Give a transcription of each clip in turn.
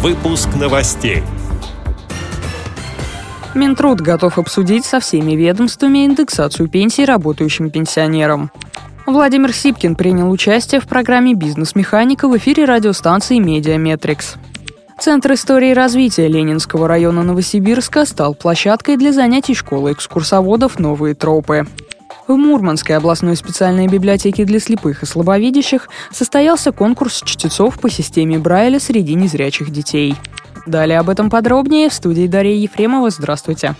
Выпуск новостей. Минтруд готов обсудить со всеми ведомствами индексацию пенсий работающим пенсионерам. Владимир Сипкин принял участие в программе «Бизнес-механика» в эфире радиостанции «Медиаметрикс». Центр истории развития Ленинского района Новосибирска стал площадкой для занятий школы экскурсоводов «Новые тропы». В Мурманской областной специальной библиотеке для слепых и слабовидящих состоялся конкурс чтецов по системе Брайля среди незрячих детей. Далее об этом подробнее в студии Дарья Ефремова. Здравствуйте.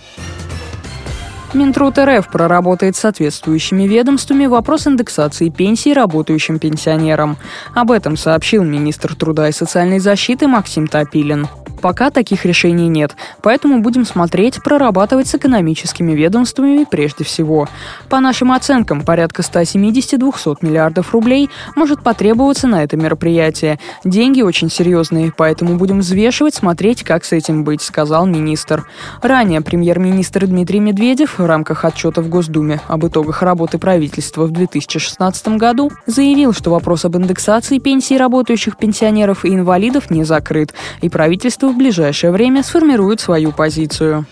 Минтруд РФ проработает с соответствующими ведомствами вопрос индексации пенсий работающим пенсионерам. Об этом сообщил министр труда и социальной защиты Максим Топилин. Пока таких решений нет, поэтому будем смотреть, прорабатывать с экономическими ведомствами прежде всего. По нашим оценкам, порядка 170-200 миллиардов рублей может потребоваться на это мероприятие. Деньги очень серьезные, поэтому будем взвешивать, смотреть, как с этим быть, сказал министр. Ранее премьер-министр Дмитрий Медведев в рамках отчета в Госдуме об итогах работы правительства в 2016 году заявил, что вопрос об индексации пенсий работающих пенсионеров и инвалидов не закрыт, и правительство в ближайшее время сформирует свою позицию.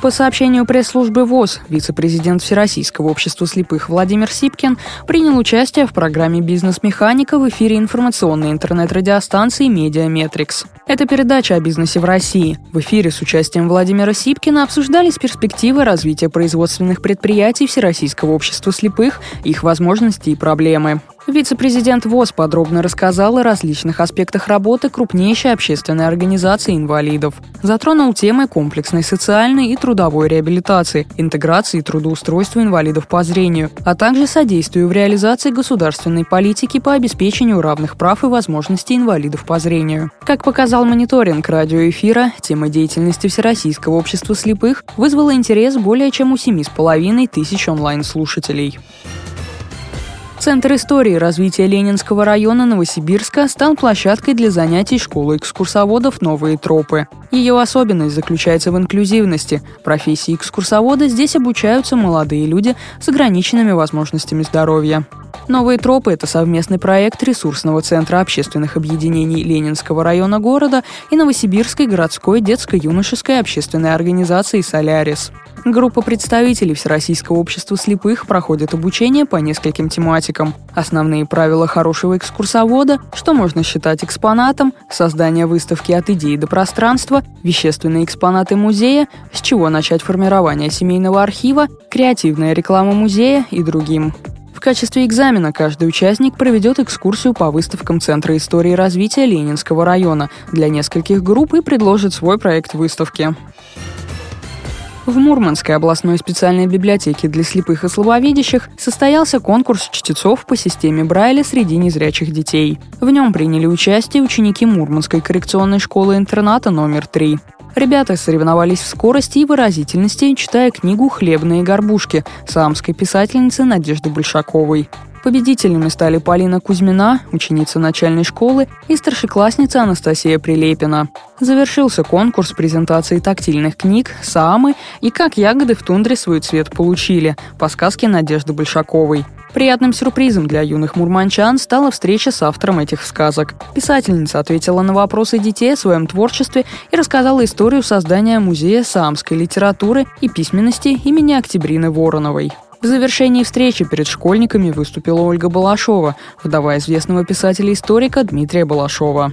По сообщению пресс-службы ВОЗ, вице-президент Всероссийского общества слепых Владимир Сипкин принял участие в программе «Бизнес-механика» в эфире информационной интернет-радиостанции «Медиаметрикс». Это передача о бизнесе в России. В эфире с участием Владимира Сипкина обсуждались перспективы развития производственных предприятий Всероссийского общества слепых, их возможности и проблемы. Вице-президент ВОЗ подробно рассказал о различных аспектах работы крупнейшей общественной организации инвалидов. Затронул темы комплексной социальной и трудовой реабилитации, интеграции и трудоустройства инвалидов по зрению, а также содействию в реализации государственной политики по обеспечению равных прав и возможностей инвалидов по зрению. Как показал мониторинг радиоэфира, тема деятельности Всероссийского общества слепых вызвала интерес более чем у 7,5 тысяч онлайн-слушателей. Центр истории развития Ленинского района Новосибирска стал площадкой для занятий школы экскурсоводов «Новые тропы». Ее особенность заключается в инклюзивности. Профессии экскурсовода здесь обучаются молодые люди с ограниченными возможностями здоровья. «Новые тропы» — это совместный проект ресурсного центра общественных объединений Ленинского района города и Новосибирской городской детско-юношеской общественной организации «Солярис». Группа представителей Всероссийского общества слепых проходит обучение по нескольким тематикам. Основные правила хорошего экскурсовода, что можно считать экспонатом, создание выставки от идеи до пространства, вещественные экспонаты музея, с чего начать формирование семейного архива, креативная реклама музея и другим. В качестве экзамена каждый участник проведет экскурсию по выставкам Центра истории развития Ленинского района для нескольких групп и предложит свой проект выставки. В Мурманской областной специальной библиотеке для слепых и слабовидящих состоялся конкурс чтецов по системе Брайля среди незрячих детей. В нем приняли участие ученики Мурманской коррекционной школы-интерната номер 3. Ребята соревновались в скорости и выразительности, читая книгу «Хлебные горбушки» самской писательницы Надежды Большаковой. Победителями стали Полина Кузьмина, ученица начальной школы, и старшеклассница Анастасия Прилепина. Завершился конкурс презентации тактильных книг «Самы» и «Как ягоды в тундре свой цвет получили» по сказке Надежды Большаковой. Приятным сюрпризом для юных мурманчан стала встреча с автором этих сказок. Писательница ответила на вопросы детей о своем творчестве и рассказала историю создания музея саамской литературы и письменности имени Октябрины Вороновой. В завершении встречи перед школьниками выступила Ольга Балашова, вдова известного писателя-историка Дмитрия Балашова.